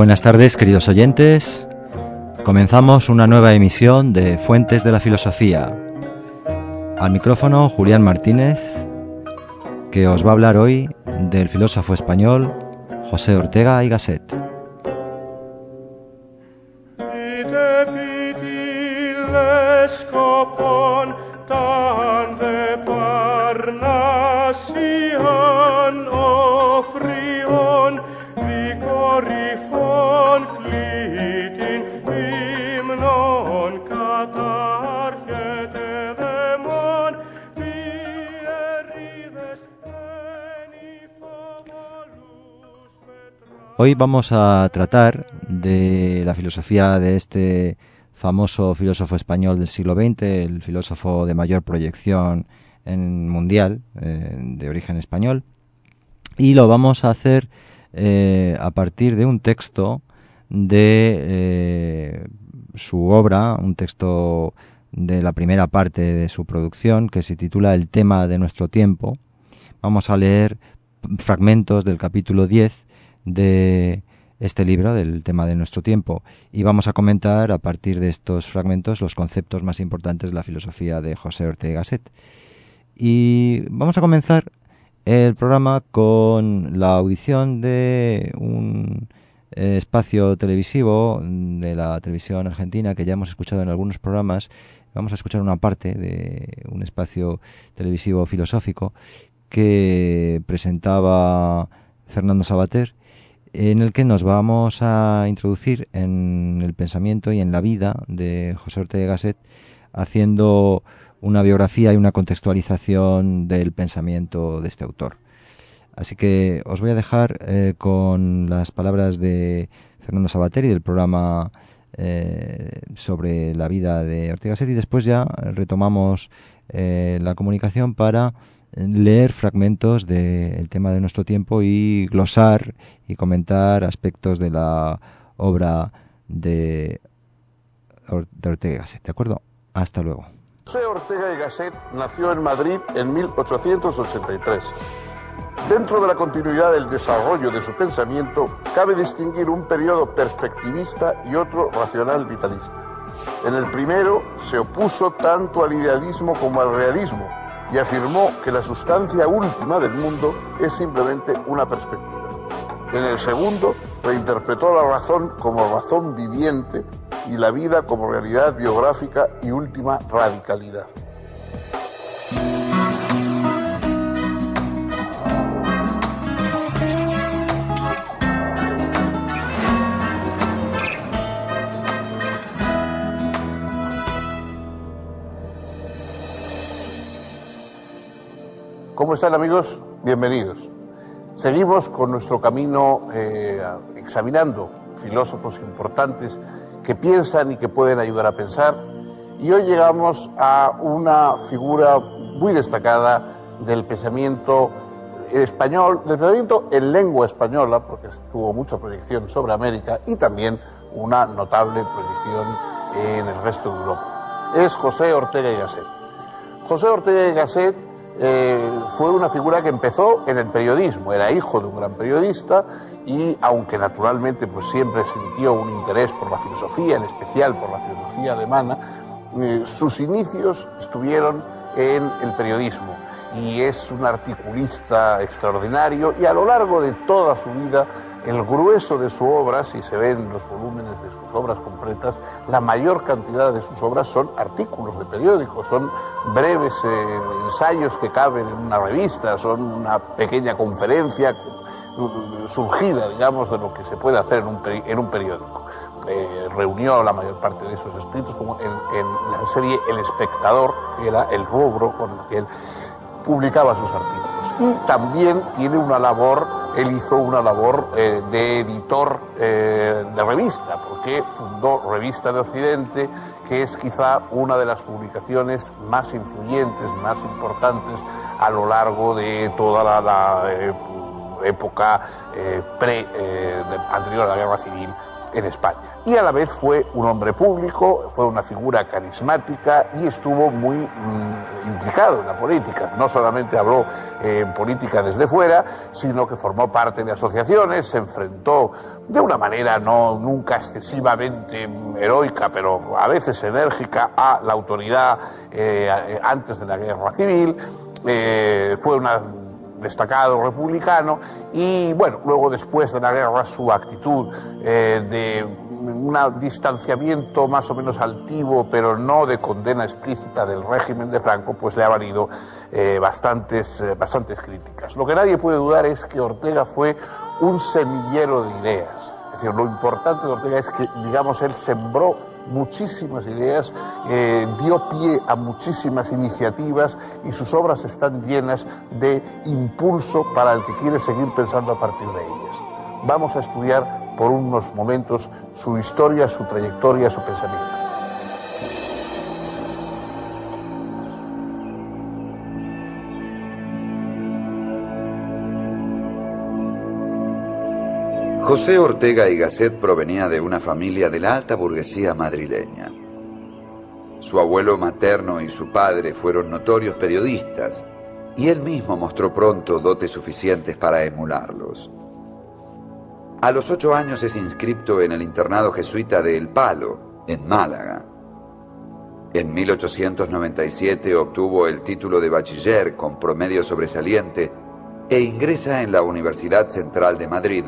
Buenas tardes, queridos oyentes. Comenzamos una nueva emisión de Fuentes de la Filosofía. Al micrófono Julián Martínez, que os va a hablar hoy del filósofo español José Ortega y Gasset. Vamos a tratar de la filosofía de este famoso filósofo español del siglo XX, el filósofo de mayor proyección en mundial, eh, de origen español, y lo vamos a hacer eh, a partir de un texto de eh, su obra, un texto de la primera parte de su producción, que se titula El tema de nuestro tiempo. Vamos a leer fragmentos del capítulo 10 de este libro, del tema de nuestro tiempo, y vamos a comentar a partir de estos fragmentos los conceptos más importantes de la filosofía de José Ortega Gasset. Y vamos a comenzar el programa con la audición de un eh, espacio televisivo de la televisión argentina que ya hemos escuchado en algunos programas. Vamos a escuchar una parte de un espacio televisivo filosófico que presentaba Fernando Sabater en el que nos vamos a introducir en el pensamiento y en la vida de José Ortega Gasset, haciendo una biografía y una contextualización del pensamiento de este autor. Así que os voy a dejar eh, con las palabras de Fernando Sabater y del programa eh, sobre la vida de Ortega Gasset y después ya retomamos eh, la comunicación para leer fragmentos del tema de nuestro tiempo y glosar y comentar aspectos de la obra de, Ortega y Gasset. ¿De acuerdo? Hasta luego. José Ortega y Gasset nació en Madrid en 1883. Dentro de la continuidad del desarrollo de su pensamiento, cabe distinguir un periodo perspectivista y otro racional vitalista. En el primero se opuso tanto al idealismo como al realismo, y afirmó que la sustancia última del mundo es simplemente una perspectiva. En el segundo, reinterpretó la razón como razón viviente y la vida como realidad biográfica y última radicalidad. ¿Cómo están amigos? Bienvenidos. Seguimos con nuestro camino eh, examinando filósofos importantes que piensan y que pueden ayudar a pensar. Y hoy llegamos a una figura muy destacada del pensamiento español, del pensamiento en lengua española, porque tuvo mucha proyección sobre América y también una notable proyección en el resto de Europa. Es José Ortega y Gasset. José Ortega y Gasset eh, fue una figura que empezó en el periodismo, era hijo de un gran periodista y aunque naturalmente pues siempre sintió un interés por la filosofía, en especial por la filosofía alemana, eh, sus inicios estuvieron en el periodismo. Y es un articulista extraordinario y a lo largo de toda su vida el grueso de su obra, si se ven los volúmenes de sus obras completas, la mayor cantidad de sus obras son artículos de periódicos, son breves eh, ensayos que caben en una revista, son una pequeña conferencia surgida, digamos, de lo que se puede hacer en un, periódico. Eh, reunió la mayor parte de esos escritos como en, en la serie El Espectador, que era el rubro con el que él publicaba sus artículos. Y también tiene una labor él hizo una labor eh, de editor eh, de revista, porque fundó Revista de Occidente, que es quizá una de las publicaciones más influyentes, más importantes a lo largo de toda la, eh, época pre, anterior a la Guerra Civil en España. Y a la vez fue un hombre público, fue una figura carismática y estuvo muy mm, implicado en la política. No solamente habló eh, en política desde fuera, sino que formó parte de asociaciones, se enfrentó de una manera no nunca excesivamente heroica, pero a veces enérgica, a la autoridad eh, antes de la guerra civil. Eh, fue un destacado republicano y bueno, luego después de la guerra su actitud de un distanciamiento más o menos altivo, pero no de condena explícita del régimen de Franco, pues le ha valido eh, bastantes, eh, bastantes críticas. Lo que nadie puede dudar es que Ortega fue un semillero de ideas. Es decir, lo importante de Ortega es que, digamos, él sembró muchísimas ideas, eh, dio pie a muchísimas iniciativas y sus obras están llenas de impulso para el que quiere seguir pensando a partir de ellas. Vamos a estudiar por unos momentos su historia, su trayectoria, su pensamiento. José Ortega y Gasset provenía de una familia de la alta burguesía madrileña. Su abuelo materno y su padre fueron notorios periodistas y él mismo mostró pronto dotes suficientes para emularlos. A los ocho años es inscripto en el internado jesuita de El Palo, en Málaga. En 1897 obtuvo el título de bachiller con promedio sobresaliente e ingresa en la Universidad Central de Madrid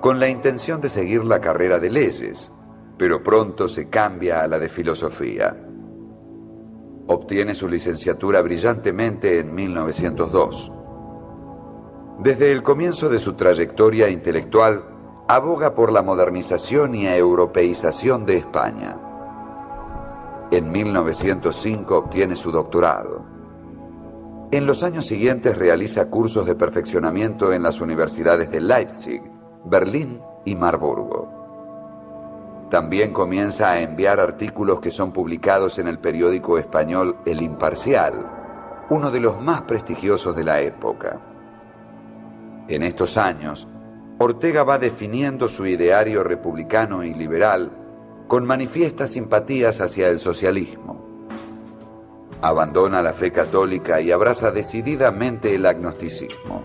con la intención de seguir la carrera de leyes, pero pronto se cambia a la de filosofía. Obtiene su licenciatura brillantemente en 1902. Desde el comienzo de su trayectoria intelectual, aboga por la modernización y europeización de España. En 1905 obtiene su doctorado. En los años siguientes realiza cursos de perfeccionamiento en las universidades de Leipzig, Berlín y Marburgo. También comienza a enviar artículos que son publicados en el periódico español El Imparcial, uno de los más prestigiosos de la época. En estos años, Ortega va definiendo su ideario republicano y liberal con manifiestas simpatías hacia el socialismo. Abandona la fe católica y abraza decididamente el agnosticismo.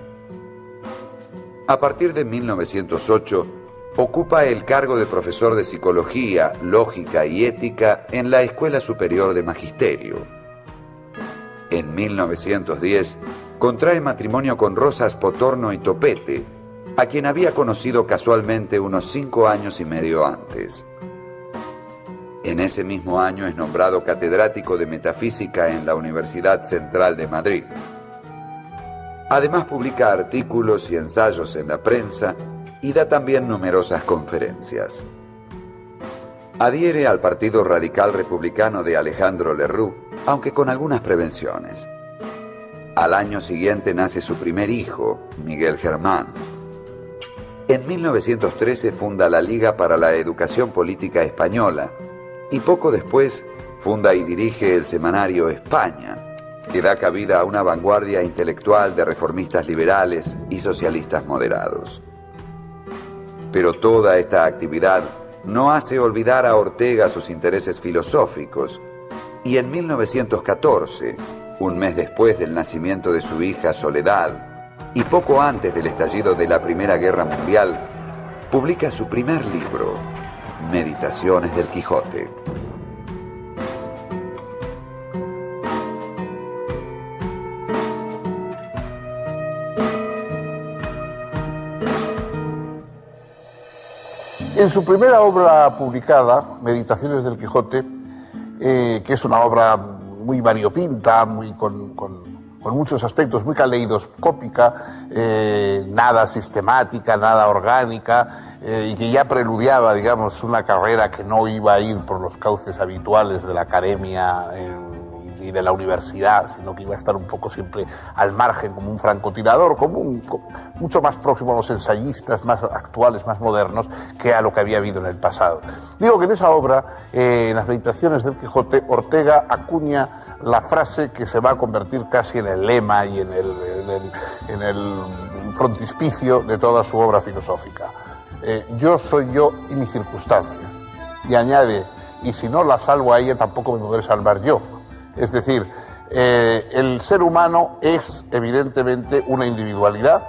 A partir de 1908, ocupa el cargo de profesor de psicología, lógica y ética en la Escuela Superior de Magisterio. En 1910, contrae matrimonio con Rosas Potorno y Topete, a quien había conocido casualmente unos cinco años y medio antes. En ese mismo año es nombrado catedrático de Metafísica en la Universidad Central de Madrid. Además publica artículos y ensayos en la prensa y da también numerosas conferencias. Adhiere al Partido Radical Republicano de Alejandro Lerroux, aunque con algunas prevenciones. Al año siguiente nace su primer hijo, Miguel Germán, en 1913 funda la Liga para la Educación Política Española y poco después funda y dirige el semanario España, que da cabida a una vanguardia intelectual de reformistas liberales y socialistas moderados. Pero toda esta actividad no hace olvidar a Ortega sus intereses filosóficos, y en 1914, un mes después del nacimiento de su hija Soledad, y poco antes del estallido de la Primera Guerra Mundial, publica su primer libro, Meditaciones del Quijote. En su primera obra publicada, Meditaciones del Quijote, eh, que es una obra muy variopinta, muy con con muchos aspectos, muy caleidoscópica, eh, nada sistemática, nada orgánica, eh, y que ya preludiaba, digamos, una carrera que no iba a ir por los cauces habituales de la academia y de la universidad, sino que iba a estar un poco siempre al margen, como un francotirador, como, mucho más próximo a los ensayistas más actuales, más modernos, que a lo que había habido en el pasado. Digo que en esa obra, eh, en las meditaciones del Quijote, Ortega acuña la frase que se va a convertir casi en el lema y en el, en el, frontispicio de toda su obra filosófica. eh, yo soy yo y mi circunstancia. Y añade, y si no la salvo a ella, tampoco me podré salvar yo. Es decir, eh, el ser humano es evidentemente una individualidad.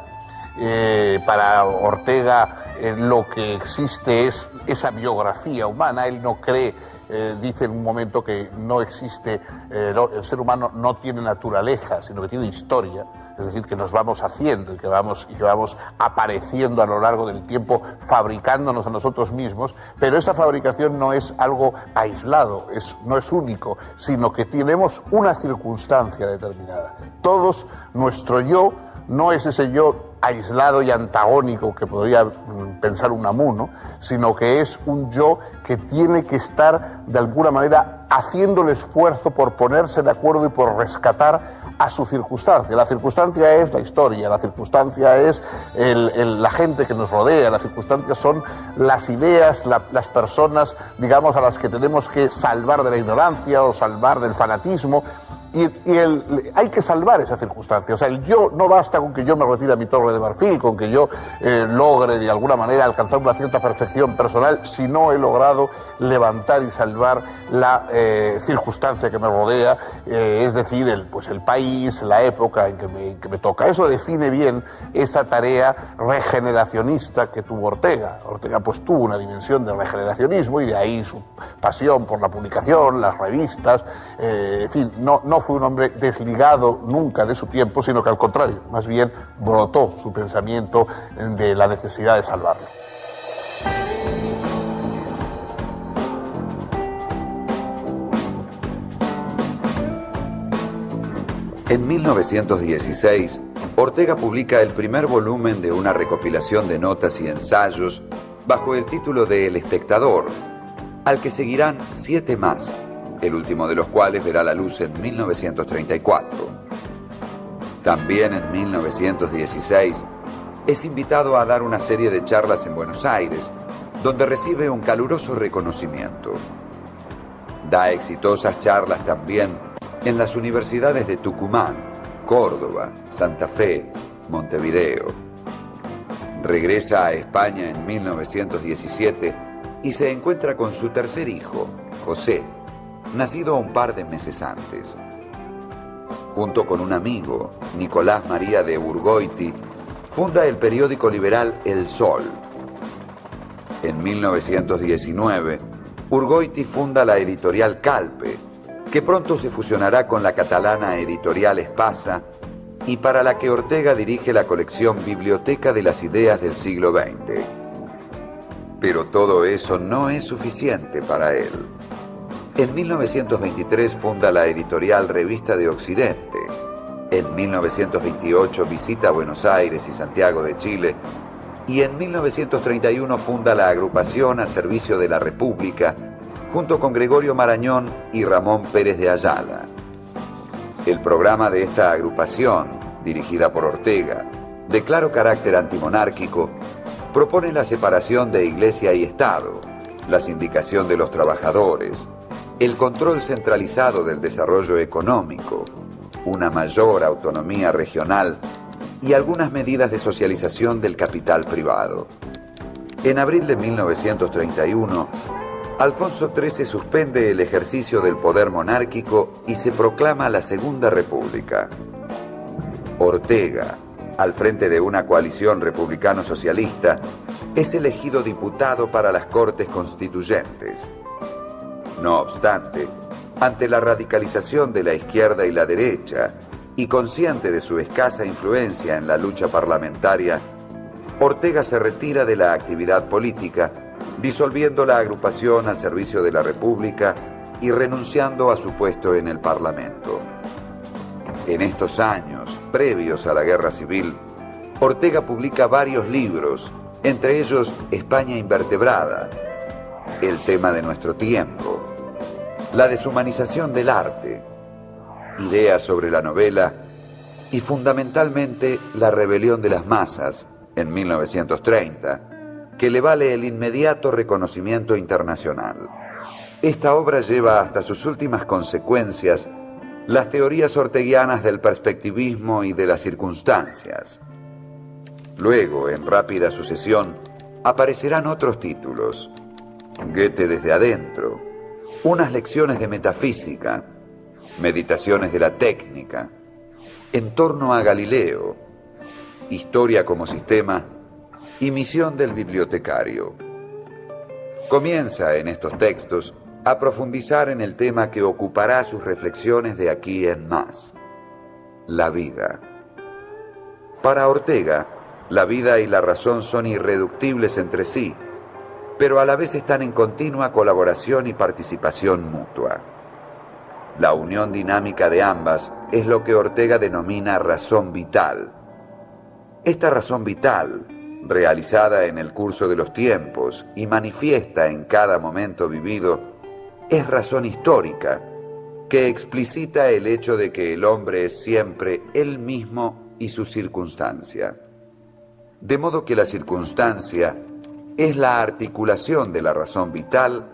Eh, para Ortega lo que existe es esa biografía humana. Él no cree eh, dice en un momento que no existe, eh, el ser humano no tiene naturaleza, sino que tiene historia, es decir, que nos vamos haciendo y que vamos, y que vamos apareciendo a lo largo del tiempo, fabricándonos a nosotros mismos, pero esa fabricación no es algo aislado, es, no es único, sino que tenemos una circunstancia determinada. Todos, nuestro yo, no es ese yo aislado y antagónico que podría mm, pensar un amuno, sino que es un yo que tiene que estar de alguna manera haciendo el esfuerzo por ponerse de acuerdo y por rescatar a su circunstancia. La circunstancia es la historia, la circunstancia es la gente que nos rodea, las circunstancias son las ideas, las personas, digamos, a las que tenemos que salvar de la ignorancia o salvar del fanatismo. Y, el, hay que salvar esa circunstancia. O sea, el yo no basta con que yo me retire a mi torre de marfil, con que yo eh, logre de alguna manera alcanzar una cierta perfección personal, si no he logrado levantar y salvar la eh, circunstancia que me rodea, eh, es decir, el, pues el país, la época en que, me, que me toca. Eso define bien esa tarea regeneracionista que tuvo Ortega. Ortega pues tuvo una dimensión de regeneracionismo y de ahí su pasión por la publicación, las revistas, en fin, no, no fue un hombre desligado nunca de su tiempo, sino que al contrario, más bien brotó su pensamiento de la necesidad de salvarlo. En 1916, Ortega publica el primer volumen de una recopilación de notas y ensayos bajo el título de El Espectador, al que seguirán siete más el último de los cuales verá la luz en 1934. También en 1916 es invitado a dar una serie de charlas en Buenos Aires, donde recibe un caluroso reconocimiento. Da exitosas charlas también en las universidades de Tucumán, Córdoba, Santa Fe, Montevideo. Regresa a España en 1917 y se encuentra con su tercer hijo, José, nacido un par de meses antes. Junto con un amigo, Nicolás María de Urgoiti, funda el periódico liberal El Sol. En 1919, Urgoiti funda la editorial Calpe, que pronto se fusionará con la catalana editorial Espasa y para la que Ortega dirige la colección Biblioteca de las Ideas del siglo XX. Pero todo eso no es suficiente para él. En 1923 funda la editorial Revista de Occidente. En 1928 visita Buenos Aires y Santiago de Chile. Y en 1931 funda la agrupación al servicio de la República junto con Gregorio Marañón y Ramón Pérez de Ayala. El programa de esta agrupación, dirigida por Ortega, de claro carácter antimonárquico, propone la separación de Iglesia y Estado, la sindicación de los trabajadores, el control centralizado del desarrollo económico, una mayor autonomía regional y algunas medidas de socialización del capital privado. En abril de 1931, Alfonso XIII suspende el ejercicio del poder monárquico y se proclama la Segunda República. Ortega, al frente de una coalición republicano-socialista, es elegido diputado para las Cortes Constituyentes. No obstante, ante la radicalización de la izquierda y la derecha, y consciente de su escasa influencia en la lucha parlamentaria, Ortega se retira de la actividad política, disolviendo la agrupación al servicio de la República y renunciando a su puesto en el Parlamento. En estos años, previos a la Guerra Civil, Ortega publica varios libros, entre ellos España Invertebrada, el tema de nuestro tiempo, la deshumanización del arte, ideas sobre la novela y fundamentalmente la rebelión de las masas en 1930, que le vale el inmediato reconocimiento internacional. Esta obra lleva hasta sus últimas consecuencias las teorías orteguianas del perspectivismo y de las circunstancias. Luego, en rápida sucesión, aparecerán otros títulos. Goethe desde adentro, unas lecciones de metafísica, meditaciones de la técnica, en torno a Galileo, historia como sistema y misión del bibliotecario. Comienza en estos textos a profundizar en el tema que ocupará sus reflexiones de aquí en más, la vida. Para Ortega, la vida y la razón son irreductibles entre sí, pero a la vez están en continua colaboración y participación mutua. La unión dinámica de ambas es lo que Ortega denomina razón vital. Esta razón vital, realizada en el curso de los tiempos y manifiesta en cada momento vivido, es razón histórica, que explicita el hecho de que el hombre es siempre él mismo y su circunstancia. De modo que la circunstancia es la articulación de la razón vital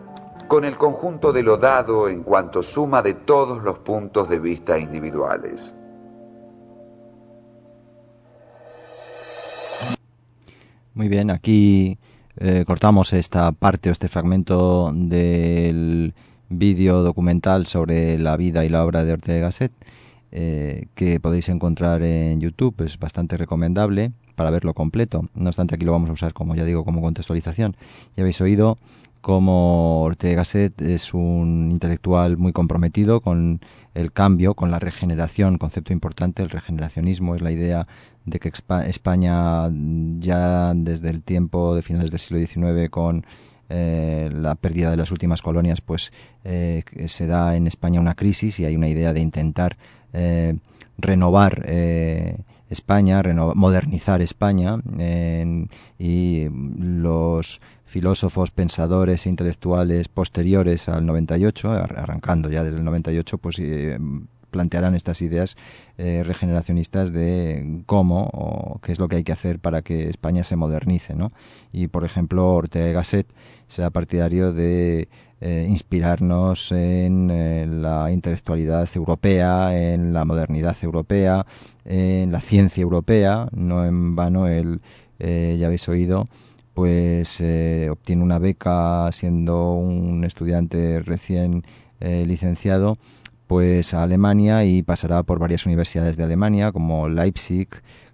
con el conjunto de lo dado en cuanto suma de todos los puntos de vista individuales. Muy bien, aquí eh, cortamos esta parte o este fragmento del vídeo documental sobre la vida y la obra de Ortega Gasset. Eh, que podéis encontrar en YouTube, es bastante recomendable para verlo completo. No obstante, aquí lo vamos a usar, como ya digo, como contextualización. Ya habéis oído cómo Ortega Gasset es un intelectual muy comprometido con el cambio, con la regeneración, concepto importante, el regeneracionismo es la idea de que España ya desde el tiempo de finales del siglo XIX con eh, la pérdida de las últimas colonias, pues eh, se da en España una crisis y hay una idea de intentar eh, renovar eh, España, modernizar España y los filósofos, pensadores e intelectuales posteriores al 98, arrancando ya desde el 98, pues eh, plantearán estas ideas regeneracionistas de cómo o qué es lo que hay que hacer para que España se modernice, ¿no? Y por ejemplo, Ortega Gasset será partidario de eh, inspirarnos en eh, la intelectualidad europea, en la modernidad europea, en la ciencia europea. No en vano él, eh, ya habéis oído, pues obtiene una beca siendo un estudiante recién licenciado pues a Alemania y pasará por varias universidades de Alemania como Leipzig,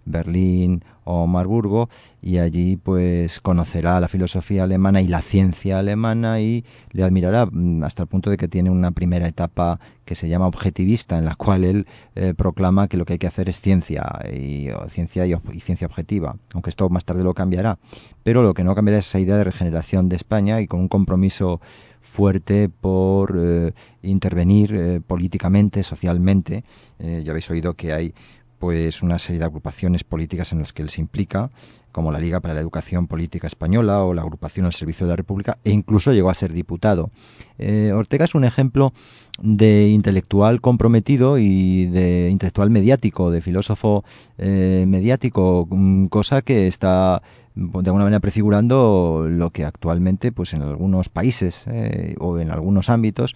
Berlín o Marburgo y allí pues conocerá la filosofía alemana y la ciencia alemana y le admirará mm, hasta el punto de que tiene una primera etapa que se llama objetivista en la cual él eh, proclama que lo que hay que hacer es ciencia y ciencia y, ciencia objetiva aunque esto más tarde lo cambiará pero lo que no cambiará es esa idea de regeneración de España y con un compromiso fuerte por eh, intervenir eh, políticamente, socialmente. ya habéis oído que hay pues una serie de agrupaciones políticas en las que él se implica, como la Liga para la Educación Política Española o la Agrupación al Servicio de la República, e incluso llegó a ser diputado. Eh, Ortega es un ejemplo de intelectual comprometido y de intelectual mediático, de filósofo eh, mediático, mm, cosa que está de alguna manera prefigurando lo que actualmente pues en algunos países eh, o en algunos ámbitos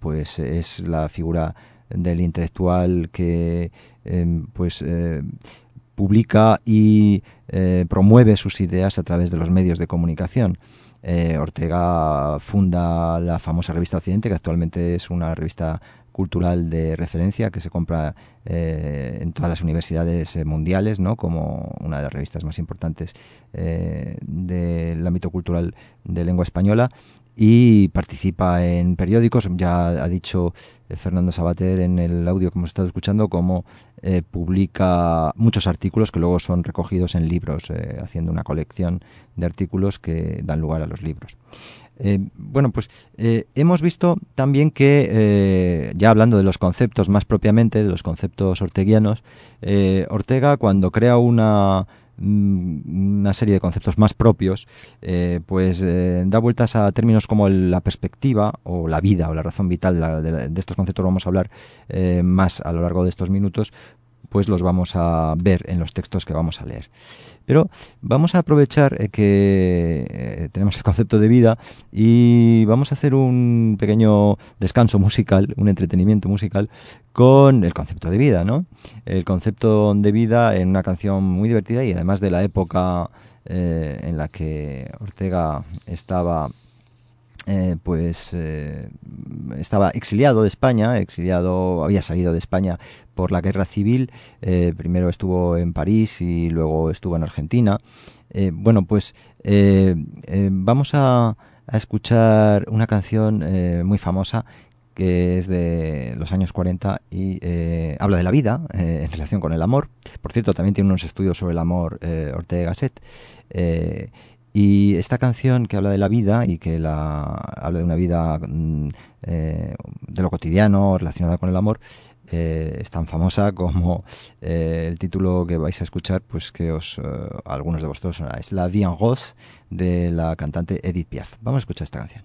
pues es la figura del intelectual que pues eh, publica y eh, promueve sus ideas a través de los medios de comunicación. Eh, Ortega funda la famosa revista Occidente, que actualmente es una revista cultural de referencia que se compra en todas las universidades mundiales, ¿no? como una de las revistas más importantes del ámbito cultural de lengua española y participa en periódicos. Ya ha dicho eh, Fernando Sabater en el audio que hemos estado escuchando cómo eh, publica muchos artículos que luego son recogidos en libros, eh, haciendo una colección de artículos que dan lugar a los libros. bueno, pues hemos visto también que, ya hablando de los conceptos más propiamente, de los conceptos orteguianos, Ortega cuando crea una una serie de conceptos más propios, eh, pues eh, da vueltas a términos como la perspectiva o la vida o la razón vital. de, estos conceptos vamos a hablar eh, más a lo largo de estos minutos, pues los vamos a ver en los textos que vamos a leer. Pero vamos a aprovechar eh, que eh, tenemos el concepto de vida y vamos a hacer un pequeño descanso musical, un entretenimiento musical con el concepto de vida, ¿no? El concepto de vida en una canción muy divertida y además de la época en la que Ortega estaba eh, pues eh, estaba exiliado de España, exiliado, había salido de España por la guerra civil, eh, primero estuvo en París y luego estuvo en Argentina. bueno, pues vamos a, escuchar una canción muy famosa que es de los años 40 y habla de la vida en relación con el amor. Por cierto, también tiene unos estudios sobre el amor Ortega Gasset. Y esta canción que habla de la vida y que la, habla de una vida mm, eh, de lo cotidiano relacionada con el amor, eh, es tan famosa como eh, el título que vais a escuchar, pues que os algunos de vosotros sonará. Es La Vie en Rose de la cantante Edith Piaf. Vamos a escuchar esta canción.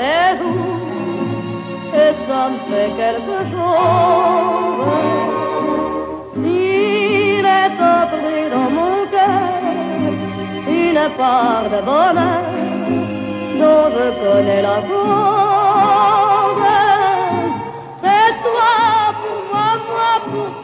Les jours, et ça me fait quelque chose. Il est entré dans mon cœur une part de bonheur dont je connais la cause. C'est toi pour moi, moi pour toi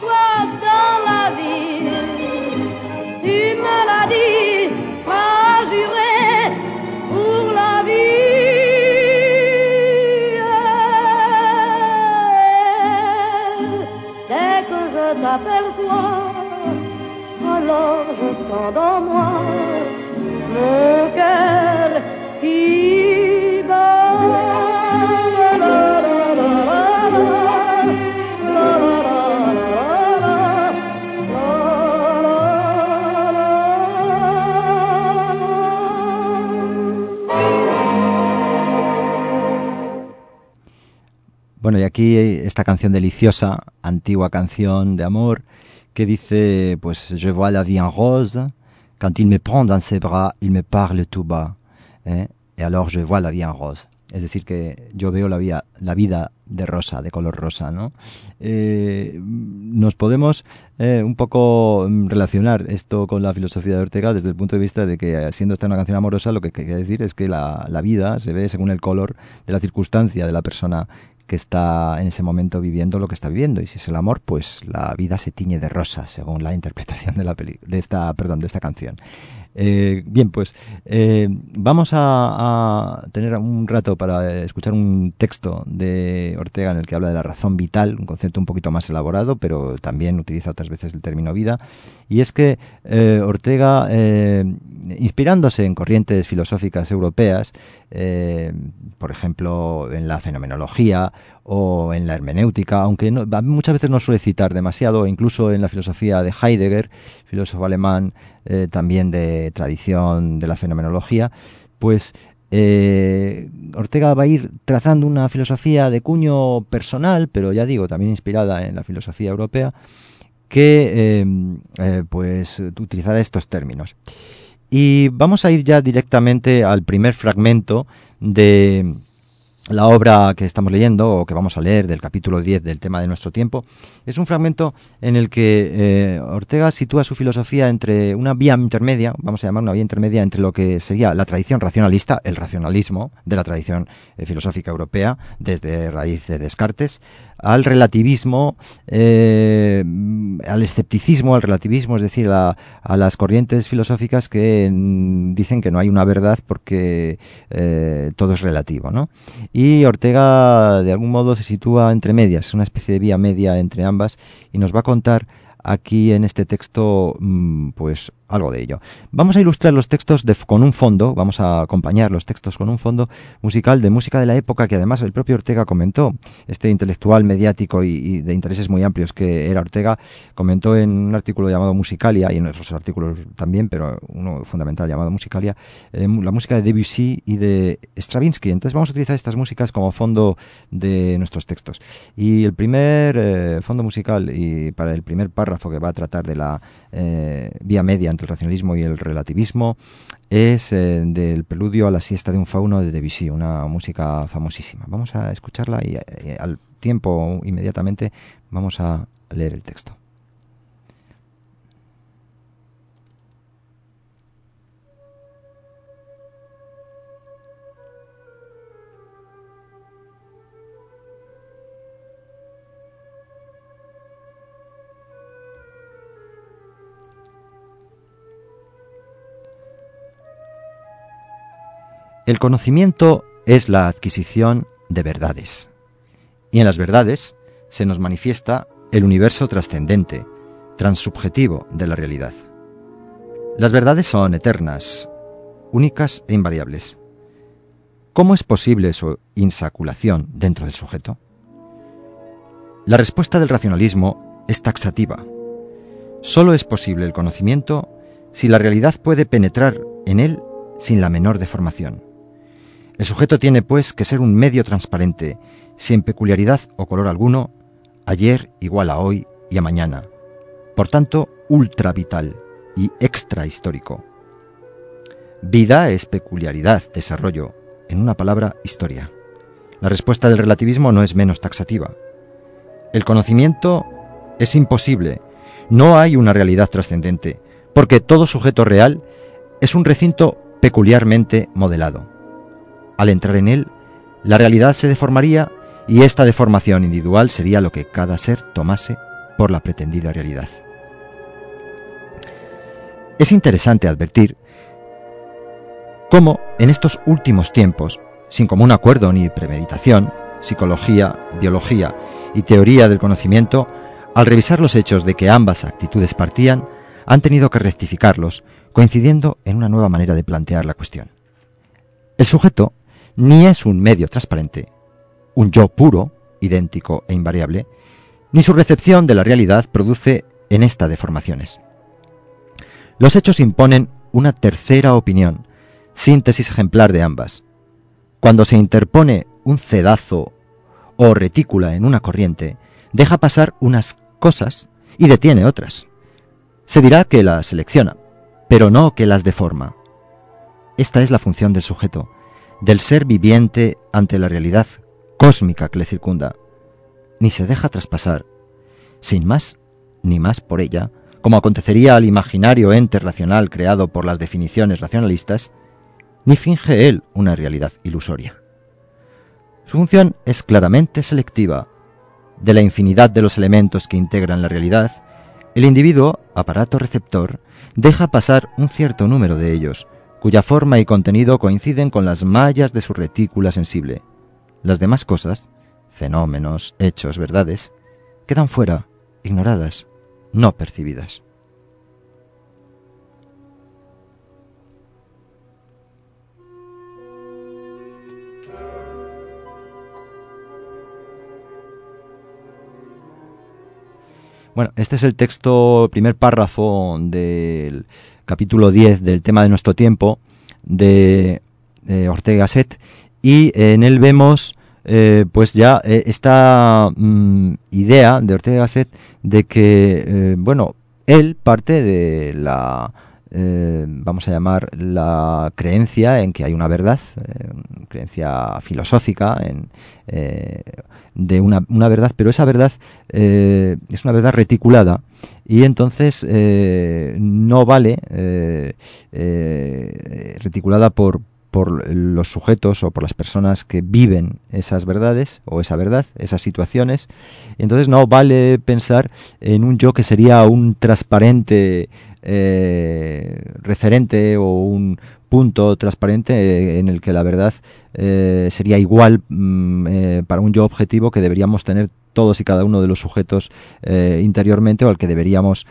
Bueno, y aquí esta canción deliciosa, antigua canción de amor, que dice, pues, je vois la vie en rose, quand il me prend dans ses bras, il me parle tout bas, ¿eh? y alors je vois la vie en rose. Es decir, que yo veo la vida, la vida de rosa, de color rosa, ¿no? Eh, nos podemos eh, un poco relacionar esto con la filosofía de Ortega desde el punto de vista de que, siendo esta una canción amorosa, lo que quiere decir es que la, la vida se ve según el color de la circunstancia de la persona que está en ese momento viviendo lo que está viviendo. Y si es el amor pues la vida se tiñe de rosa según la interpretación de la de esta perdón de esta canción eh, bien, pues eh, vamos a, tener un rato para escuchar un texto de Ortega en el que habla de la razón vital, un concepto un poquito más elaborado, pero también utiliza otras veces el término vida. Y es que eh, Ortega, inspirándose en corrientes filosóficas europeas, por ejemplo, en la fenomenología o en la hermenéutica, aunque muchas veces no suele citar demasiado, incluso en la filosofía de Heidegger, filósofo alemán eh, también de tradición de la fenomenología, pues eh, Ortega va a ir trazando una filosofía de cuño personal, pero ya digo, también inspirada en la filosofía europea, que eh, pues utilizará estos términos. Y vamos a ir ya directamente al primer fragmento de la obra que estamos leyendo o que vamos a leer del capítulo 10 del tema de nuestro tiempo es un fragmento en el que eh, Ortega sitúa su filosofía entre una vía intermedia, vamos a llamar una vía intermedia entre lo que sería la tradición racionalista, el racionalismo de la tradición eh, filosófica europea, desde raíz de Descartes, al relativismo, eh, al escepticismo, al relativismo, es decir, a, las corrientes filosóficas que mm, dicen que no hay una verdad porque eh, todo es relativo. ¿no? Y Ortega, de algún modo, se sitúa entre medias, es una especie de vía media entre ambas, y nos va a contar aquí en este texto, mm, pues algo de ello. Vamos a ilustrar los textos con un fondo, vamos a acompañar los textos con un fondo musical de música de la época que además el propio Ortega comentó, este intelectual mediático y, de intereses muy amplios que era Ortega, comentó en un artículo llamado Musicalia y en otros artículos también, pero uno fundamental llamado Musicalia, eh, la música de Debussy y de Stravinsky. Entonces vamos a utilizar estas músicas como fondo de nuestros textos. Y el primer eh, fondo musical y para el primer párrafo que va a tratar de la eh, vía media el racionalismo y el relativismo, es eh, del preludio a la siesta de un fauno de Debussy, una música famosísima. Vamos a escucharla y eh, al tiempo, inmediatamente, vamos a leer el texto. El conocimiento es la adquisición de verdades. Y en las verdades se nos manifiesta el universo trascendente, transsubjetivo de la realidad. Las verdades son eternas, únicas e invariables. ¿Cómo es posible su insaculación dentro del sujeto? La respuesta del racionalismo es taxativa. Solo es posible el conocimiento si la realidad puede penetrar en él sin la menor deformación. El sujeto tiene, pues, que ser un medio transparente, sin peculiaridad o color alguno, ayer igual a hoy y a mañana. Por tanto, ultra vital y extra histórico. Vida es peculiaridad, desarrollo, en una palabra, historia. La respuesta del relativismo no es menos taxativa. El conocimiento es imposible, no hay una realidad trascendente, porque todo sujeto real es un recinto peculiarmente modelado. Al entrar en él, la realidad se deformaría y esta deformación individual sería lo que cada ser tomase por la pretendida realidad. Es interesante advertir cómo en estos últimos tiempos, sin común acuerdo ni premeditación, psicología, biología y teoría del conocimiento, al revisar los hechos de que ambas actitudes partían, han tenido que rectificarlos, coincidiendo en una nueva manera de plantear la cuestión. El sujeto ni es un medio transparente, un yo puro, idéntico e invariable, ni su recepción de la realidad produce en esta deformaciones. Los hechos imponen una tercera opinión, síntesis ejemplar de ambas. Cuando se interpone un cedazo o retícula en una corriente, deja pasar unas cosas y detiene otras. Se dirá que las selecciona, pero no que las deforma. Esta es la función del sujeto, del ser viviente ante la realidad cósmica que le circunda, ni se deja traspasar, sin más ni más por ella, como acontecería al imaginario ente racional creado por las definiciones racionalistas, ni finge él una realidad ilusoria. Su función es claramente selectiva. De la infinidad de los elementos que integran la realidad, el individuo, aparato receptor, deja pasar un cierto número de ellos, cuya forma y contenido coinciden con las mallas de su retícula sensible. Las demás cosas, fenómenos, hechos, verdades, quedan fuera, ignoradas, no percibidas. Bueno, este es el texto, primer párrafo del capítulo 10 del tema de nuestro tiempo de, Ortega Set y en él vemos eh, pues ya eh, esta mm, idea de Ortega Set de que, eh, bueno, él parte de la eh, vamos a llamar la creencia en que hay una verdad, eh, creencia filosófica en, eh, de una, una, verdad, pero esa verdad es una verdad reticulada y entonces no vale reticulada por, por los sujetos o por las personas que viven esas verdades o esa verdad, esas situaciones. Entonces no vale pensar en un yo que sería un transparente eh, referente o un punto transparente eh, en el que la verdad eh, sería igual mm, para un yo objetivo que deberíamos tener todos y cada uno de los sujetos interiormente o al que deberíamos,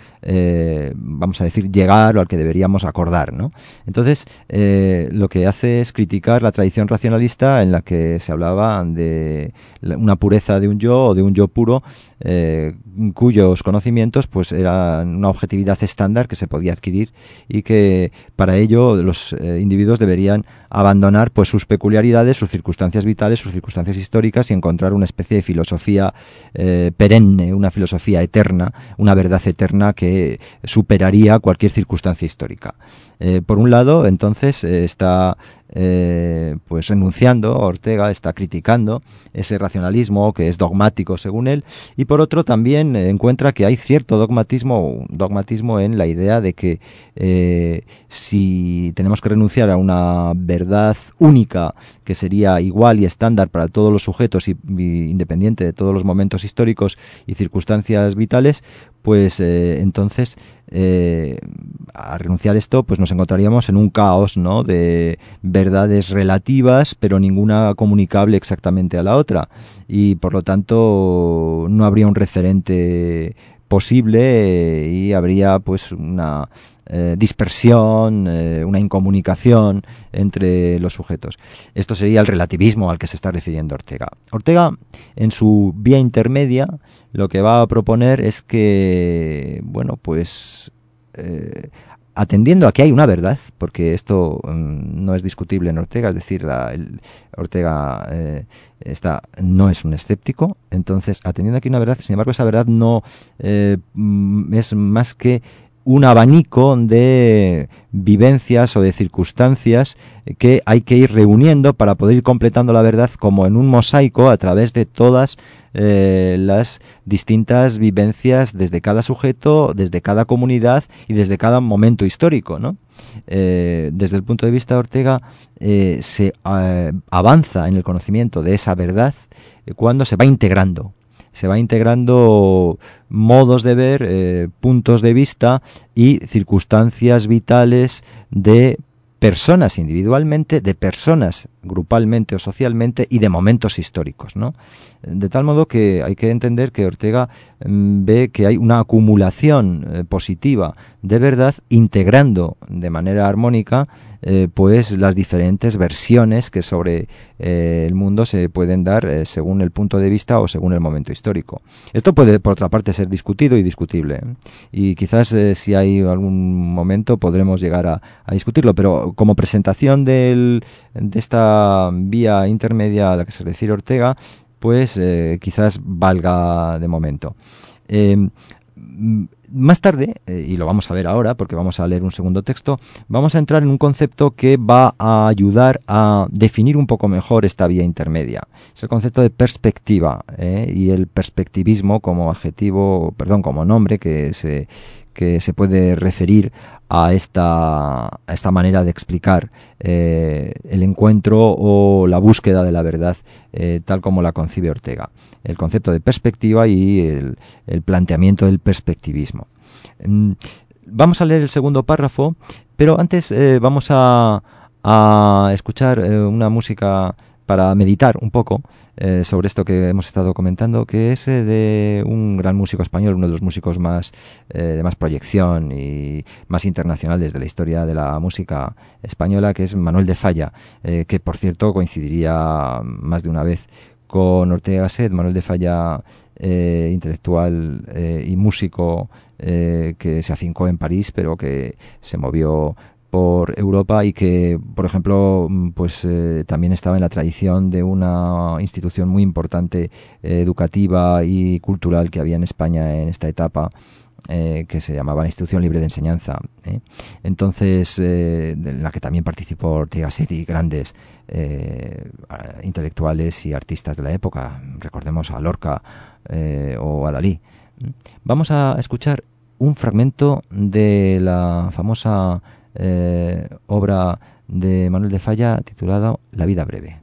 vamos a decir, llegar o al que deberíamos acordar. ¿no? Entonces, lo que hace es criticar la tradición racionalista en la que se hablaba de una pureza de un yo o de un yo puro eh, cuyos conocimientos pues eran una objetividad estándar que se podía adquirir y que para ello los eh, individuos deberían abandonar pues sus peculiaridades, sus circunstancias vitales, sus circunstancias históricas y encontrar una especie de filosofía eh, perenne, una filosofía eterna, una verdad eterna que superaría cualquier circunstancia histórica. por un lado, entonces está eh, pues renunciando, Ortega está criticando ese racionalismo que es dogmático según él, y por otro también encuentra que hay cierto dogmatismo, dogmatismo en la idea de que eh, si tenemos que renunciar a una verdad única que sería igual y estándar para todos los sujetos y, independiente de todos los momentos históricos y circunstancias vitales, pues eh, entonces eh, a renunciar a esto, pues nos encontraríamos en un caos, ¿no? De verdades relativas, pero ninguna comunicable exactamente a la otra. Y por lo tanto, no habría un referente posible eh, y habría pues una eh, dispersión, una incomunicación entre los sujetos. Esto sería el relativismo al que se está refiriendo Ortega. Ortega, en su vía intermedia, lo que va a proponer es que, bueno, pues eh, atendiendo a que hay una verdad, porque esto mm, no es discutible en Ortega, es decir, Ortega eh, está, no es un escéptico, entonces atendiendo a que una verdad, sin embargo esa verdad no eh, mm, es más que un abanico de vivencias o de circunstancias que hay que ir reuniendo para poder ir completando la verdad como en un mosaico a través de todas eh, las distintas vivencias desde cada sujeto, desde cada comunidad y desde cada momento histórico. ¿no? Eh, desde el punto de vista de Ortega, eh, se avanza en el conocimiento de esa verdad cuando se va integrando. Se va integrando modos de ver, puntos de vista y circunstancias vitales de personas individualmente, de personas grupalmente o socialmente y de momentos históricos, ¿no? De tal modo que hay que entender que Ortega mm, ve que hay una acumulación eh, positiva de verdad integrando de manera armónica eh, pues las diferentes versiones que sobre eh, el mundo se pueden dar según el punto de vista o según el momento histórico. Esto puede por otra parte ser discutido y discutible y quizás si hay algún momento podremos llegar a, a discutirlo, pero como presentación de esta vía intermedia a la que se refiere Ortega, pues eh, quizás valga de momento. Eh, más tarde, eh, y lo vamos a ver ahora porque vamos a leer un segundo texto, vamos a entrar en un concepto que va a ayudar a definir un poco mejor esta vía intermedia. Es el concepto de perspectiva y el perspectivismo como adjetivo, perdón, como nombre que se, que se puede referir a esta, a esta manera de explicar eh, el encuentro o la búsqueda de la verdad eh, tal como la concibe Ortega. El concepto de perspectiva y el, planteamiento del perspectivismo. Mm, vamos a leer el segundo párrafo, pero antes eh, vamos a, a escuchar una música para meditar un poco eh, sobre esto que hemos estado comentando, que es eh, de un gran músico español, uno de los músicos más eh, de más proyección y más internacionales de la historia de la música española, que es Manuel de Falla, que por cierto coincidiría más de una vez con Ortega Gasset, Manuel de Falla, eh, intelectual eh, y músico que se afincó en París, pero que se movió por Europa y que, por ejemplo, mm, pues también estaba en la tradición de una institución muy importante educativa y cultural que había en España en esta etapa eh, que se llamaba la Institución Libre de Enseñanza. ¿eh? Entonces, eh, en la que también participó Ortega y grandes intelectuales y artistas de la época. Recordemos a Lorca o a Dalí. Vamos a escuchar un fragmento de la famosa obra de Manuel de Falla titulada La vida breve.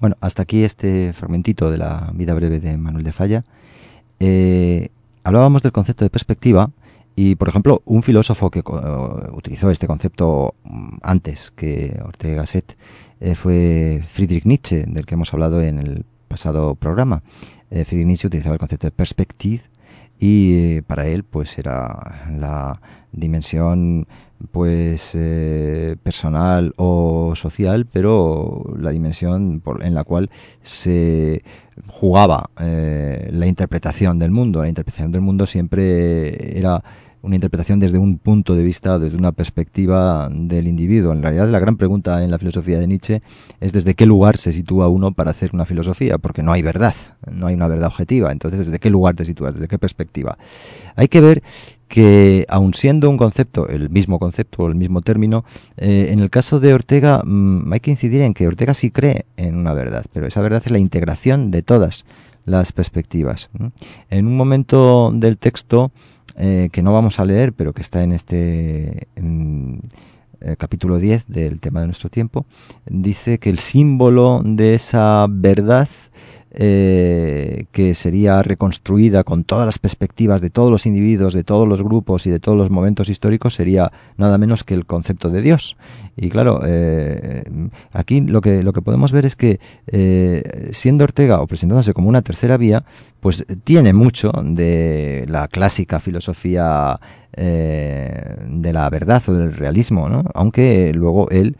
Bueno, hasta aquí este fragmentito de la vida breve de Manuel de Falla. Eh, hablábamos del concepto de perspectiva y, por ejemplo, un filósofo que utilizó este concepto mm, antes que Ortega Gasset eh, fue Friedrich Nietzsche, del que hemos hablado en el pasado programa. Eh, Friedrich Nietzsche utilizaba el concepto de perspective y para él pues era la dimensión pues eh, personal o social, pero la dimensión en la cual se jugaba eh, la interpretación del mundo. La interpretación del mundo siempre era una interpretación desde un punto de vista, desde una perspectiva del individuo. En realidad la gran pregunta en la filosofía de Nietzsche es desde qué lugar se sitúa uno para hacer una filosofía, porque no hay verdad, no hay una verdad objetiva. Entonces, ¿desde qué lugar te sitúas? ¿Desde qué perspectiva? Hay que ver que, aun siendo un concepto, el mismo concepto, el mismo término, eh, en el caso de Ortega mm, hay que incidir en que Ortega sí cree en una verdad, pero esa verdad es la integración de todas las perspectivas. En un momento del texto, eh, que no vamos a leer, pero que está en este eh, capítulo 10 del tema de nuestro tiempo, dice que el símbolo de esa verdad eh, que sería reconstruida con todas las perspectivas de todos los individuos, de todos los grupos y de todos los momentos históricos, sería nada menos que el concepto de Dios. Y claro, aquí lo que, lo que podemos ver es que siendo Ortega o presentándose como una tercera vía, pues tiene mucho de la clásica filosofía de la verdad o del realismo, ¿no? aunque luego él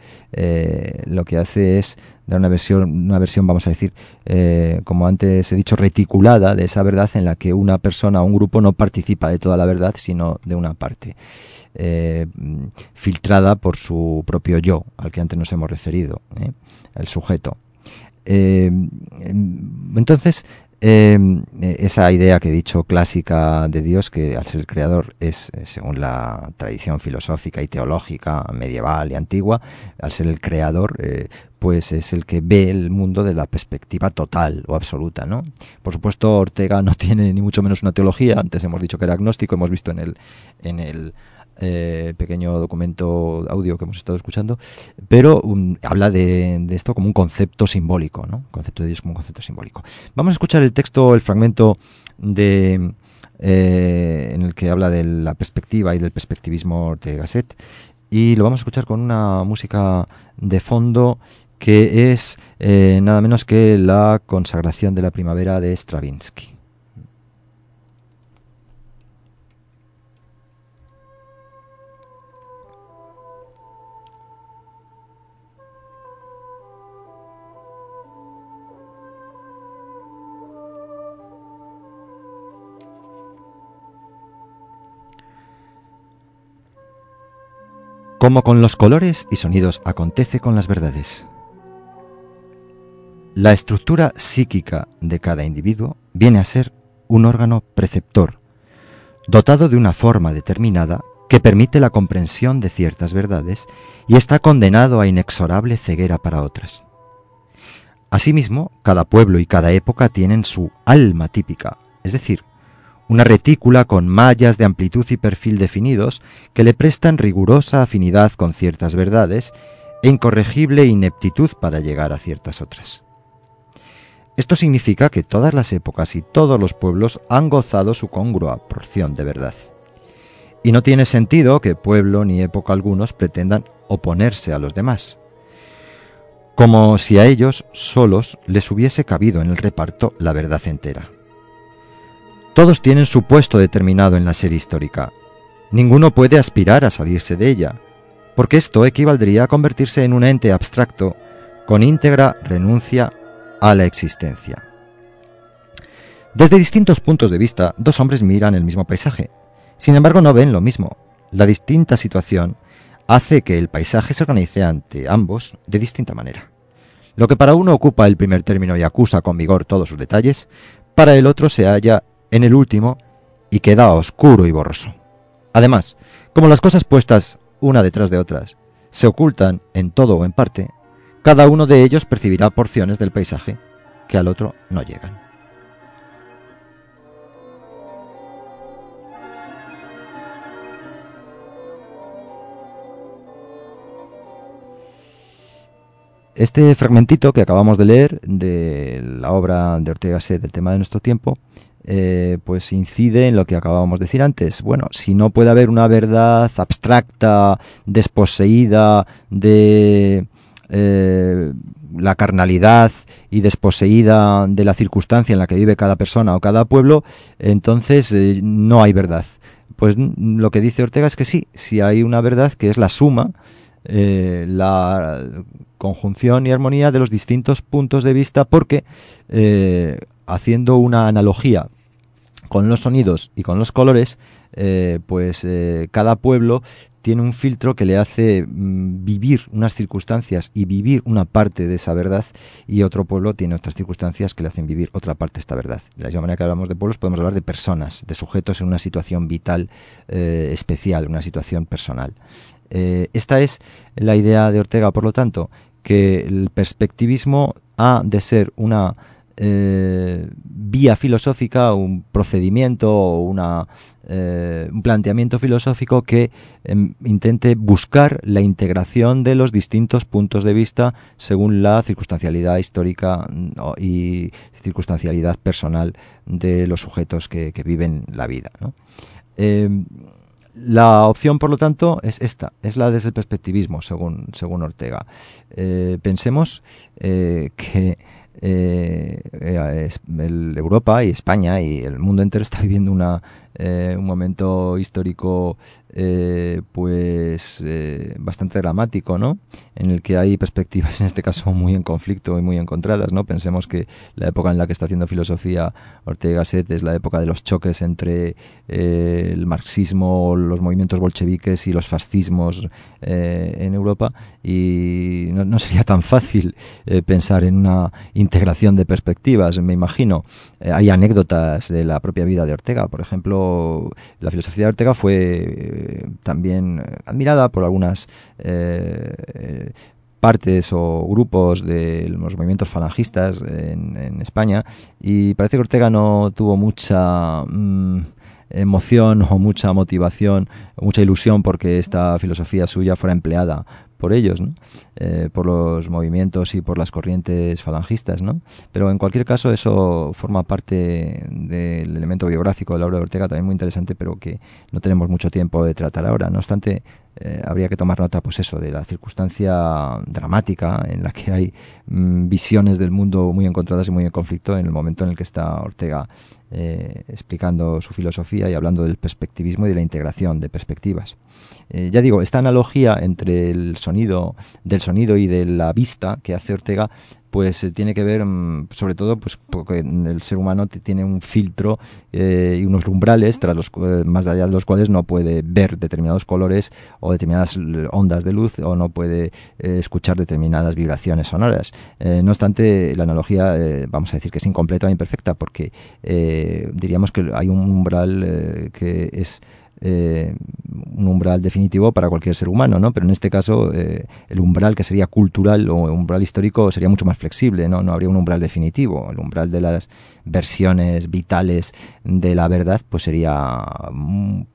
lo que hace es una versión, una versión vamos a decir, eh, como antes he dicho, reticulada de esa verdad en la que una persona o un grupo no participa de toda la verdad, sino de una parte. Eh, filtrada por su propio yo, al que antes nos hemos referido, ¿eh? el sujeto. entonces, esa idea que he dicho clásica de Dios, que al ser el creador es, según la tradición filosófica y teológica medieval y antigua, al ser el creador, pues es el que ve el mundo de la perspectiva total o absoluta, ¿no? Por supuesto, Ortega no tiene ni mucho menos una teología, antes hemos dicho que era agnóstico, hemos visto en el, en el eh, pequeño documento audio que hemos estado escuchando, pero um, habla de, esto como un concepto simbólico, ¿no? concepto de Dios como un concepto simbólico. Vamos a escuchar el texto, el fragmento de eh, en el que habla de la perspectiva y del perspectivismo de Gasset y lo vamos a escuchar con una música de fondo que es eh, nada menos que la consagración de la primavera de Stravinsky. Como con los colores y sonidos acontece con las verdades. La estructura psíquica de cada individuo viene a ser un órgano preceptor, dotado de una forma determinada que permite la comprensión de ciertas verdades y está condenado a inexorable ceguera para otras. Asimismo, cada pueblo y cada época tienen su alma típica, es decir, una retícula con mallas de amplitud y perfil definidos que le prestan rigurosa afinidad con ciertas verdades e incorregible ineptitud para llegar a ciertas otras. Esto significa que todas las épocas y todos los pueblos han gozado su congrua porción de verdad. Y no tiene sentido que pueblo ni época algunos pretendan oponerse a los demás, como si a ellos solos les hubiese cabido en el reparto la verdad entera. Todos tienen su puesto determinado en la serie histórica. Ninguno puede aspirar a salirse de ella, porque esto equivaldría a convertirse en un ente abstracto con íntegra renuncia a la existencia. Desde distintos puntos de vista, dos hombres miran el mismo paisaje. Sin embargo, no ven lo mismo. La distinta situación hace que el paisaje se organice ante ambos de distinta manera. Lo que para uno ocupa el primer término y acusa con vigor todos sus detalles, para el otro se halla en el último y queda oscuro y borroso. Además, como las cosas puestas una detrás de otras se ocultan en todo o en parte, cada uno de ellos percibirá porciones del paisaje que al otro no llegan. Este fragmentito que acabamos de leer de la obra de Ortega Set del tema de nuestro tiempo eh, pues incide en lo que acabábamos de decir antes. Bueno, si no puede haber una verdad abstracta, desposeída de eh, la carnalidad y desposeída de la circunstancia en la que vive cada persona o cada pueblo, entonces eh, no hay verdad. Pues lo que dice Ortega es que sí, si hay una verdad que es la suma, la conjunción y armonía de los distintos puntos de vista, porque haciendo una analogía con los sonidos y con los colores, eh, pues eh, cada pueblo tiene un filtro que le hace mm, vivir unas circunstancias y vivir una parte de esa verdad y otro pueblo tiene otras circunstancias que le hacen vivir otra parte de esta verdad. De la misma manera que hablamos de pueblos podemos hablar de personas, de sujetos en una situación vital eh, especial, una situación personal. esta es la idea de Ortega, por lo tanto, que el perspectivismo ha de ser una eh, vía filosófica, un procedimiento una, eh, un planteamiento filosófico que em, intente buscar la integración de los distintos puntos de vista según la circunstancialidad histórica mm, y circunstancialidad personal de los sujetos que, viven la vida. Em, la opción, por lo tanto, es esta, es la desde el perspectivismo, según, según Ortega. Eh, pensemos que eh, eh Europa y España y el mundo entero está viviendo una, eh, un momento histórico eh, pues eh, bastante dramático, ¿no? En el que hay perspectivas, en este caso, muy en conflicto y muy encontradas, ¿no? Pensemos que la época en la que está haciendo filosofía Ortega Gasset es la época de los choques entre eh, el marxismo, los movimientos bolcheviques y los fascismos en Europa y no, no, sería tan fácil pensar en una integración de perspectivas, me imagino. hay anécdotas de la propia vida de Ortega, por ejemplo, la filosofía de Ortega fue también eh, admirada por algunas eh, partes o grupos de los movimientos falangistas en, España y parece que Ortega no tuvo mucha mm, emoción o mucha motivación, mucha ilusión porque esta filosofía suya fuera empleada por ellos, eh, por los movimientos y por las corrientes falangistas. ¿no? Pero en cualquier caso eso forma parte del elemento biográfico de la obra de Ortega, también muy interesante, pero que no tenemos mucho tiempo de tratar ahora. No obstante, eh, habría que tomar nota, pues eso, de la circunstancia dramática en la que hay mm, visiones del mundo muy encontradas y muy en conflicto en el momento en el que está Ortega eh, explicando su filosofía y hablando del perspectivismo y de la integración de perspectivas. Eh, ya digo, esta analogía entre el sonido, del sonido y de la vista que hace Ortega pues eh, tiene que ver mm, sobre todo pues porque el ser humano tiene un filtro eh, y unos umbrales tras los eh, más allá de los cuales no puede ver determinados colores o determinadas ondas de luz o no puede escuchar determinadas vibraciones sonoras. No obstante la analogía vamos a decir que es incompleta e imperfecta porque diríamos que hay un umbral que es eh, un umbral definitivo para cualquier ser humano, ¿no? Pero en este caso eh, el umbral que sería cultural o umbral histórico sería mucho más flexible, ¿no? No habría un umbral definitivo. El umbral de las versiones vitales de la verdad pues sería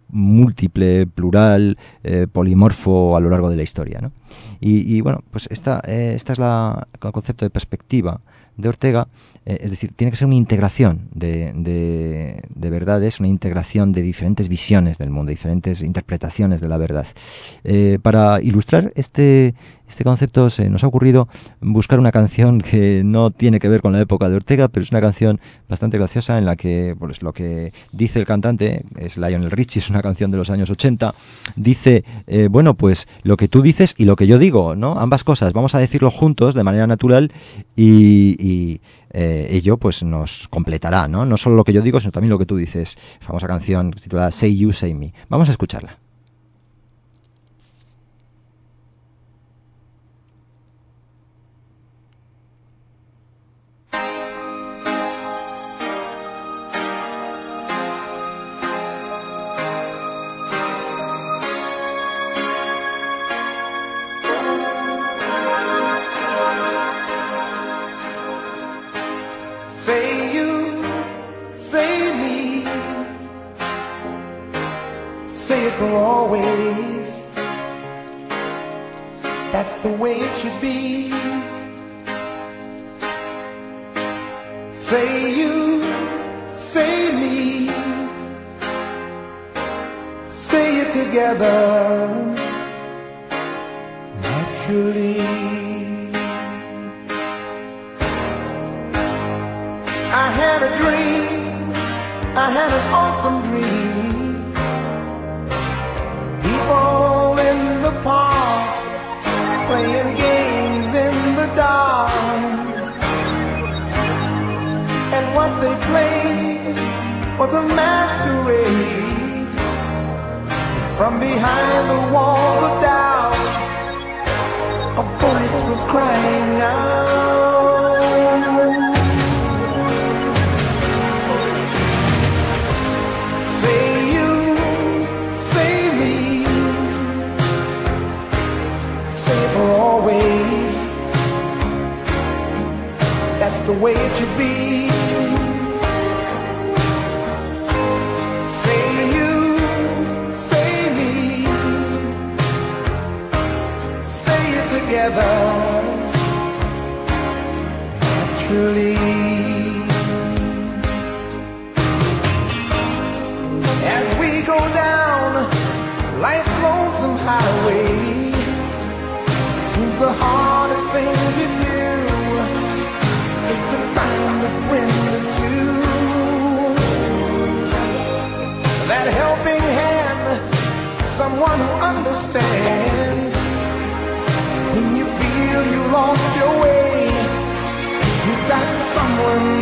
múltiple, plural, eh, polimorfo a lo largo de la historia, ¿no? Y, bueno, pues esta, esta es la, el concepto de perspectiva de Ortega es decir, tiene que ser una integración de, de, verdades, una integración de diferentes visiones del mundo, diferentes interpretaciones de la verdad. Eh, para ilustrar este, este concepto se nos ha ocurrido buscar una canción que no tiene que ver con la época de Ortega, pero es una canción bastante graciosa en la que pues, lo que dice el cantante, es Lionel Richie, es una canción de los años 80, dice, eh, bueno, pues lo que tú dices y lo que yo digo, ¿no? Ambas cosas, vamos a decirlo juntos de manera natural y, eh, ello pues nos completará, ¿no? No solo lo que yo digo, sino también lo que tú dices. Famosa canción titulada Say You, Say Me. Vamos a escucharla.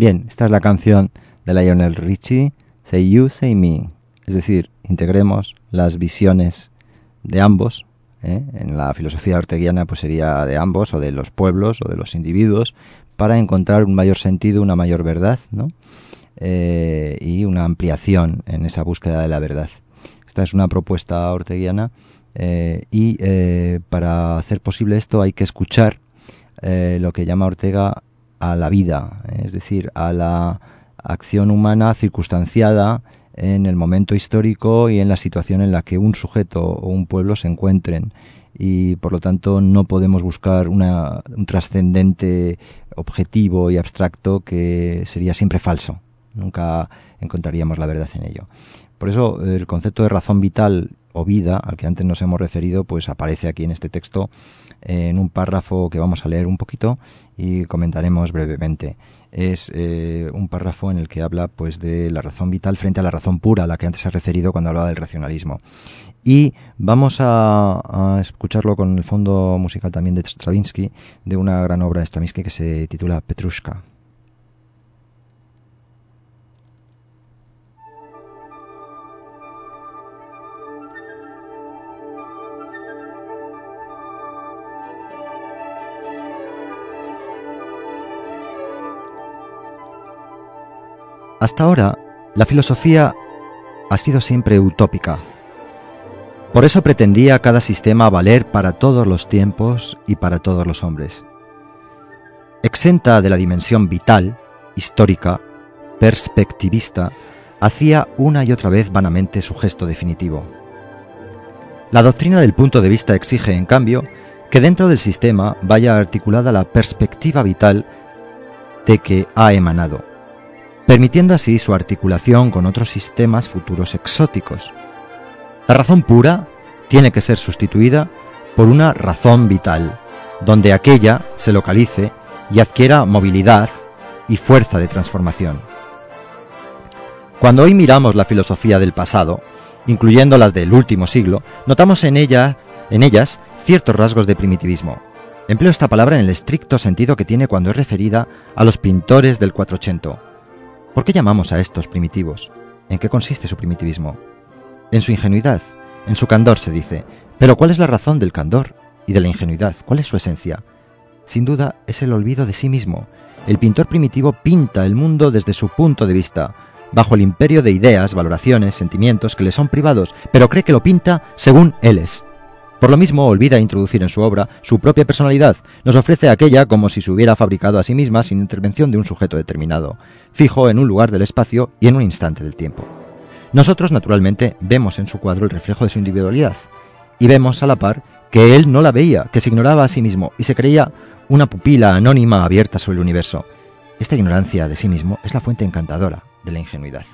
Bien, esta es la canción de Lionel Richie, Say You, Say Me. Es decir, integremos las visiones de ambos. ¿eh? En la filosofía orteguiana pues sería de ambos, o de los pueblos, o de los individuos, para encontrar un mayor sentido, una mayor verdad, ¿no? Eh, y una ampliación en esa búsqueda de la verdad. Esta es una propuesta orteguiana eh, y para hacer posible esto hay que escuchar lo que llama Ortega a la vida, es decir, a la acción humana circunstanciada en el momento histórico y en la situación en la que un sujeto o un pueblo se encuentren y por lo tanto no podemos buscar una- un trascendente objetivo y abstracto que sería siempre falso. Nunca encontraríamos la verdad en ello. Por eso el concepto de razón vital o vida, al que antes nos hemos referido, pues aparece aquí en este texto en un párrafo que vamos a leer un poquito y comentaremos brevemente. Es eh, un párrafo en el que habla pues de la razón vital frente a la razón pura, a la que antes he referido cuando hablaba del racionalismo. Y vamos a escucharlo con el fondo musical también de Stravinsky, de una gran obra de Stravinsky que se titula Petrushka. Hasta ahora, la filosofía ha sido siempre utópica. Por eso pretendía cada sistema valer para todos los tiempos y para todos los hombres. Exenta de la dimensión vital, histórica, perspectivista, hacía una y otra vez vanamente su gesto definitivo. La doctrina del punto de vista exige, en cambio, que dentro del sistema vaya articulada la perspectiva vital de que ha emanado, permitiendo así su articulación con otros sistemas futuros exóticos. La razón pura tiene que ser sustituida por una razón vital, donde aquella se localice y adquiera movilidad y fuerza de transformación. Cuando hoy miramos la filosofía del pasado, incluyendo las del último siglo, notamos en ella, en ellas, ciertos rasgos de primitivismo. Empleo esta palabra en el estricto sentido que tiene cuando es referida a los pintores del 480. ¿Por qué llamamos a estos primitivos? ¿En qué consiste su primitivismo? En su ingenuidad, en su candor se dice. Pero ¿cuál es la razón del candor y de la ingenuidad? ¿Cuál es su esencia? Sin duda es el olvido de sí mismo. El pintor primitivo pinta el mundo desde su punto de vista, bajo el imperio de ideas, valoraciones, sentimientos que le son privados, pero cree que lo pinta según él es. Por lo mismo olvida introducir en su obra su propia personalidad, nos ofrece aquella como si se hubiera fabricado a sí misma sin intervención de un sujeto determinado, fijo en un lugar del espacio y en un instante del tiempo. Nosotros, naturalmente, vemos en su cuadro el reflejo de su individualidad, y vemos a la par que él no la veía, que se ignoraba a sí mismo y se creía una pupila anónima abierta sobre el universo. Esta ignorancia de sí mismo es la fuente encantadora de la ingenuidad.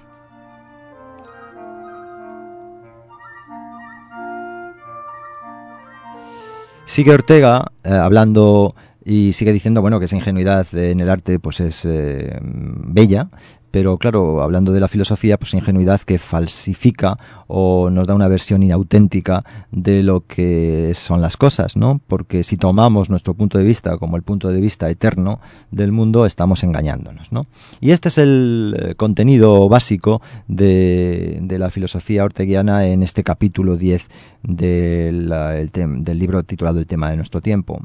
Sigue Ortega eh, hablando y sigue diciendo bueno que esa ingenuidad en el arte pues es eh, bella pero claro hablando de la filosofía pues ingenuidad que falsifica o nos da una versión inauténtica de lo que son las cosas no porque si tomamos nuestro punto de vista como el punto de vista eterno del mundo estamos engañándonos no y este es el eh, contenido básico de, de la filosofía orteguiana en este capítulo 10 del, el tem- del libro titulado El tema de nuestro tiempo.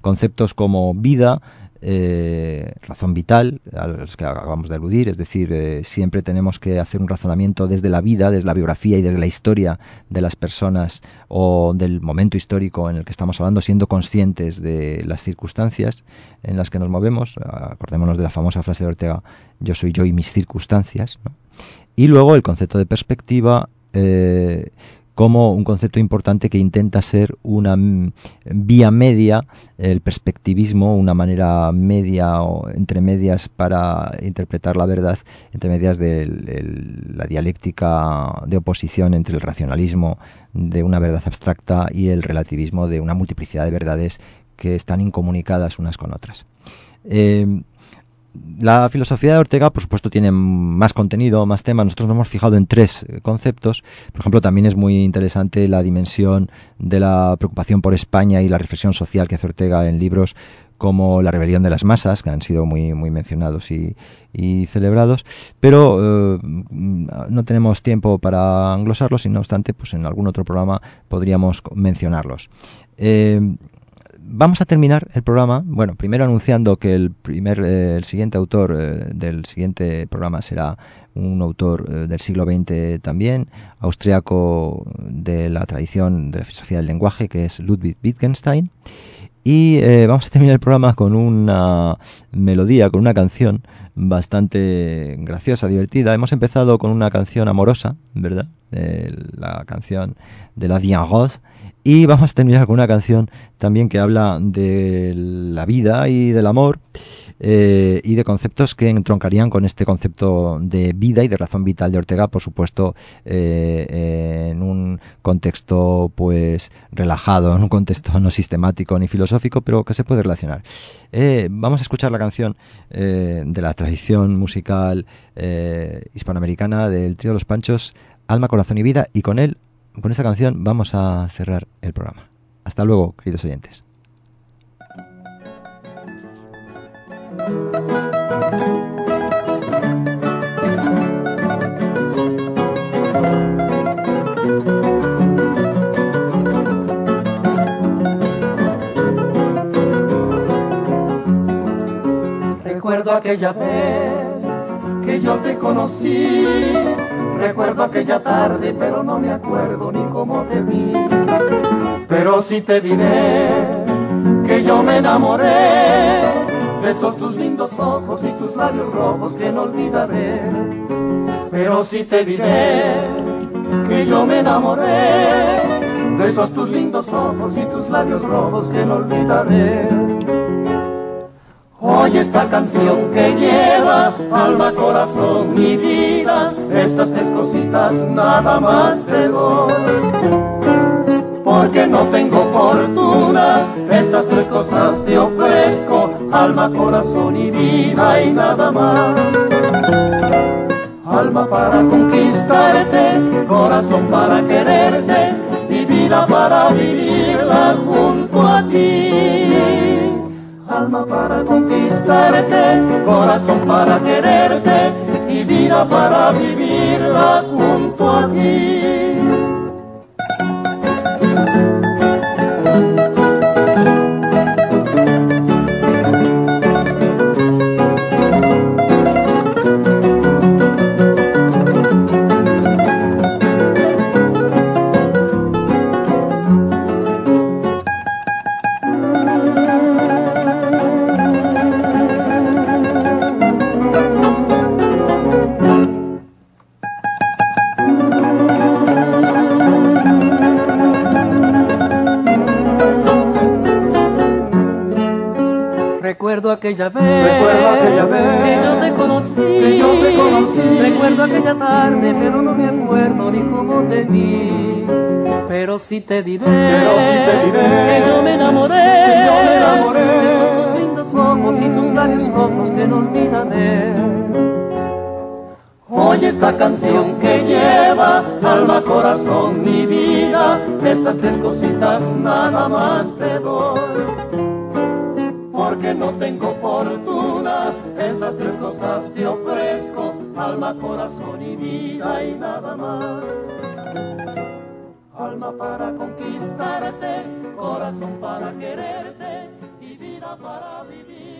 Conceptos como vida, eh, razón vital, a los que acabamos de aludir, es decir, eh, siempre tenemos que hacer un razonamiento desde la vida, desde la biografía y desde la historia de las personas o del momento histórico en el que estamos hablando, siendo conscientes de las circunstancias en las que nos movemos. Acordémonos de la famosa frase de Ortega, yo soy yo y mis circunstancias. Y luego el concepto de perspectiva. Eh, como un concepto importante que intenta ser una mm, vía media, el perspectivismo, una manera media o entre medias para interpretar la verdad, entre medias de la dialéctica de oposición entre el racionalismo de una verdad abstracta y el relativismo de una multiplicidad de verdades que están incomunicadas unas con otras. Eh, la filosofía de Ortega, por supuesto, tiene más contenido, más temas. Nosotros nos hemos fijado en tres eh, conceptos. Por ejemplo, también es muy interesante la dimensión de la preocupación por España y la reflexión social que hace Ortega en libros como La rebelión de las masas, que han sido muy, muy mencionados y, celebrados, pero eh, no tenemos tiempo para anglosarlos y no obstante, pues en algún otro programa podríamos mencionarlos. Eh, vamos a terminar el programa, bueno, primero anunciando que el primer, eh, el siguiente autor eh, del siguiente programa será un autor eh, del siglo XX también, austriaco de la tradición de la filosofía del lenguaje, que es Ludwig Wittgenstein. Y eh, vamos a terminar el programa con una melodía, con una canción bastante graciosa, divertida. Hemos empezado con una canción amorosa, ¿verdad? La canción de la Rose. Y vamos a terminar con una canción también que habla de la vida y del amor eh, y de conceptos que entroncarían con este concepto de vida y de razón vital de Ortega, por supuesto, eh, en un contexto pues relajado, en un contexto no sistemático ni filosófico, pero que se puede relacionar. Eh, vamos a escuchar la canción de la tradición musical hispanoamericana del trío los Panchos, Alma, Corazón y Vida, y con él, con esta canción, vamos a cerrar el programa. Hasta luego, queridos oyentes. Recuerdo aquella vez que yo te conocí. Recuerdo aquella tarde, pero no me acuerdo ni cómo te vi. Pero sí te diré que yo me enamoré de esos tus lindos ojos y tus labios rojos que no olvidaré. Pero sí te diré que yo me enamoré de esos tus lindos ojos y tus labios rojos que no olvidaré. Oye esta canción que lleva alma, corazón, mi vida, estas tres cositas nada más te doy. Porque no tengo fortuna, estas tres cosas te ofrezco, alma, corazón y vida y nada más. Alma para conquistarte, corazón para quererte y vida para vivirla junto a ti. Alma para conquistarte, corazón para quererte y vida para vivirla junto a ti. Aquella vez, Recuerdo aquella vez que yo te conocí, que yo te conocí. Recuerdo aquella tarde, pero no me acuerdo ni cómo te vi. Pero sí te diré, Pero sí te diré que yo me enamoré, que yo me enamoré esos tus lindos ojos y tus labios rojos que no olvidaré. Oye esta canción que lleva alma, corazón, mi vida, estas tres cositas nada más te doy porque no tengo corazón y vida y nada más. Alma para conquistarte, corazón para quererte y vida para vivir.